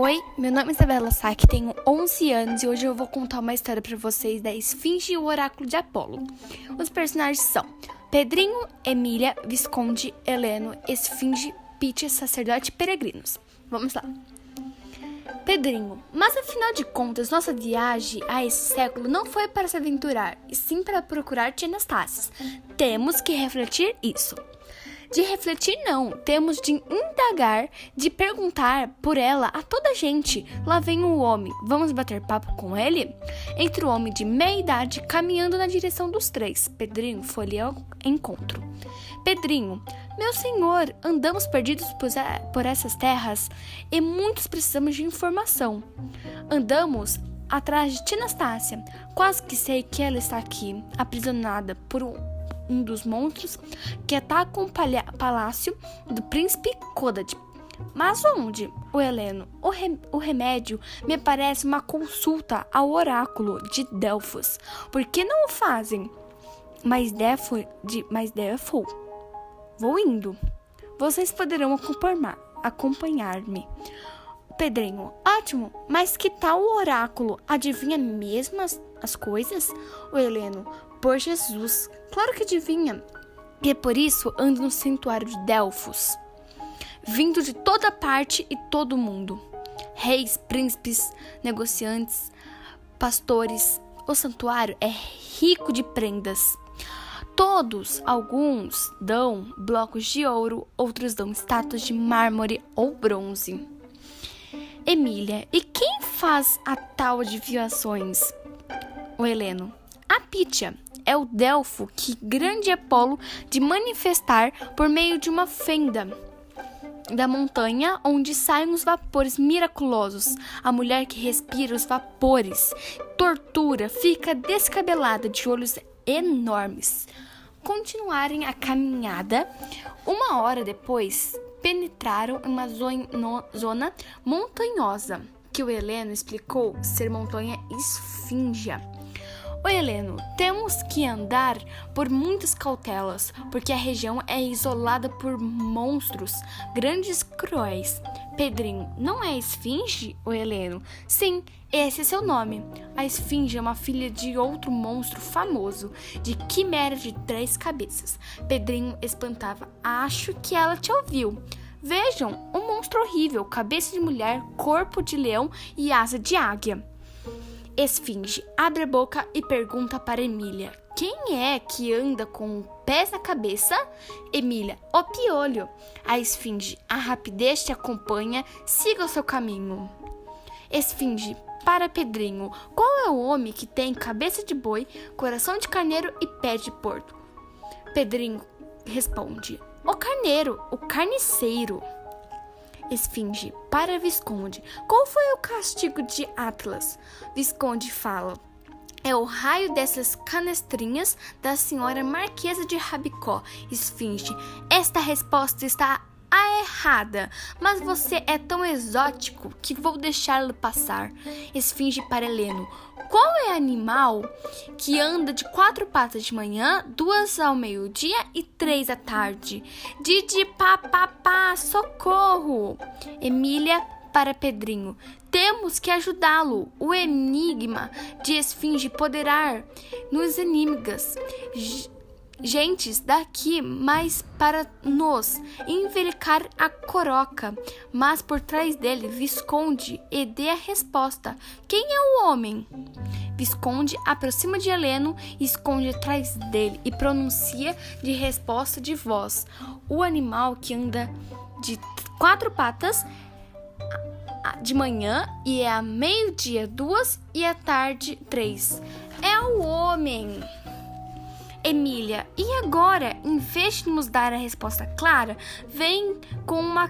Oi, meu nome é Isabela Sack, tenho 11 anos e hoje eu vou contar uma história para vocês da Esfinge e o Oráculo de Apolo. Os personagens são Pedrinho, Emília, Visconde, Heleno, Esfinge, Pete, Sacerdote e Peregrinos. Vamos lá. Pedrinho, mas afinal de contas, nossa viagem a esse século não foi para se aventurar, e sim para procurar Tia. Temos que refletir isso. De refletir, não. Temos de indagar, de perguntar por ela a toda gente. Lá vem o homem. Vamos bater papo com ele? Entre o homem de meia idade caminhando na direção dos três. Pedrinho foi ao encontro. Pedrinho, meu senhor, andamos perdidos por essas terras e muitos precisamos de informação. Andamos atrás de Tia Anastácia. Quase que sei que ela está aqui, aprisionada por um um dos monstros que ataca o palácio do príncipe Kodad. Mas onde, o Heleno? O, re o remédio me parece uma consulta ao oráculo de Delfos. Por que não o fazem? Mas Defo, de, mas Defo, vou indo. Vocês poderão acompanhar-me. Pedrinho, ótimo, mas que tal o oráculo? Adivinha mesmo as, as coisas? O Heleno, por Jesus, claro que adivinha. E é por isso ando no santuário de Delfos, vindo de toda parte e todo mundo. Reis, príncipes, negociantes, pastores. O santuário é rico de prendas. Todos, alguns dão blocos de ouro, outros dão estátuas de mármore ou bronze. Emília, e quem faz a tal adivinhações? O Heleno. A Pítia, é o Delfo que grande Apolo de manifestar por meio de uma fenda da montanha onde saem os vapores miraculosos. A mulher que respira os vapores, tortura, fica descabelada de olhos enormes. Continuarem a caminhada, uma hora depois, penetraram em uma zona montanhosa, que o Heleno explicou ser montanha esfingia. Oi, Heleno, temos que andar por muitas cautelas, porque a região é isolada por monstros grandes cruéis. Pedrinho, não é esfinge, o Heleno? Sim, esse é seu nome. A esfinge é uma filha de outro monstro famoso, de quimera de três cabeças. Pedrinho espantava. Acho que ela te ouviu. Vejam, um monstro horrível, cabeça de mulher, corpo de leão e asa de águia. Esfinge abre a boca e pergunta para Emília: Quem é que anda com pés na cabeça? Emília: O piolho. A Esfinge: A rapidez te acompanha, siga o seu caminho. Esfinge para Pedrinho: Qual é o homem que tem cabeça de boi, coração de carneiro e pé de porco? Pedrinho responde: O carneiro, o carniceiro. Esfinge, para Visconde. Qual foi o castigo de Atlas? Visconde fala. É o raio dessas canestrinhas da senhora Marquesa de Rabicó. Esfinge. Esta resposta está a errada, mas você é tão exótico que vou deixá-lo passar. Esfinge para Heleno. Qual é animal que anda de quatro patas de manhã, duas ao meio-dia e três à tarde? Didi papapá, socorro! Emília para Pedrinho. Temos que ajudá-lo. O enigma de Esfinge poderá nos enigmas gentes daqui mais para nos envelicar a coroca, mas por trás dele Visconde e dê a resposta: Quem é o homem? Visconde aproxima de Heleno e esconde atrás dele e pronuncia de resposta de voz: O animal que anda de quatro patas de manhã e é a meio-dia duas e à tarde três. É o homem. Emília, e agora, em vez de nos dar a resposta clara, vem com uma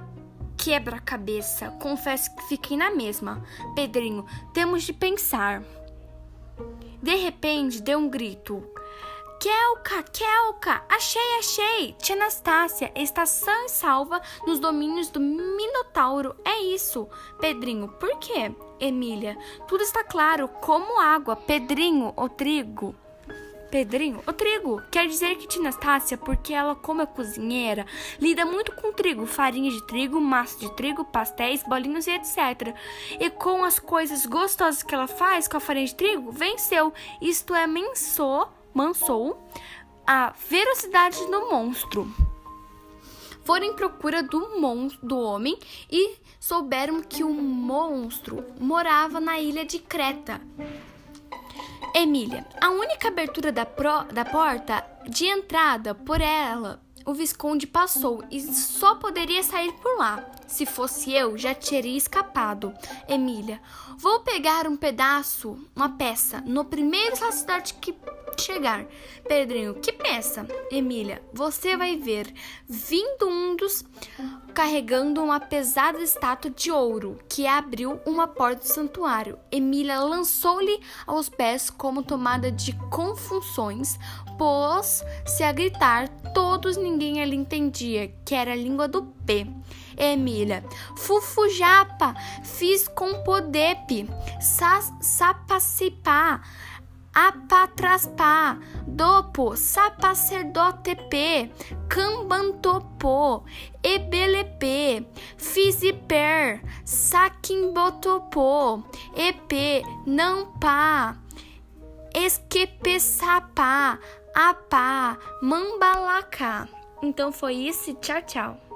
quebra-cabeça. Confesso que fiquei na mesma. Pedrinho, temos de pensar. De repente, deu um grito. Kelka, Kelka, achei, achei! Tia Anastácia está sã e salva nos domínios do Minotauro. É isso. Pedrinho, por quê? Emília, tudo está claro como água. Pedrinho, o trigo. Pedrinho, o trigo. Quer dizer que tia Anastácia, porque ela, como é cozinheira, lida muito com trigo, farinha de trigo, massa de trigo, pastéis, bolinhos e etc. E com as coisas gostosas que ela faz com a farinha de trigo, venceu. Isto é, mensou, mansou a velocidade do monstro. Foram em procura do, monstro, do homem e souberam que o monstro morava na ilha de Creta. Emília, a única abertura da, pro, da porta de entrada por ela, o Visconde passou e só poderia sair por lá. Se fosse eu, já teria escapado. Emília, vou pegar um pedaço, uma peça, no primeiro sacerdote que chegar. Pedrinho, que peça? Emília, você vai ver vindo um dos carregando uma pesada estátua de ouro que abriu uma porta do santuário. Emília lançou-lhe aos pés como tomada de confusões, pôs-se a gritar. Todos ninguém ali entendia que era a língua do P. Emília, Fufujapa, fiz com podepe, sapacipá, apatraspá, dopo, sacerdotepe, cambantopo, ebelepe, fiziper, saquimbotopo, ep, não pá, esquepessapá, apá, mambalacá. Então foi isso, tchau, tchau.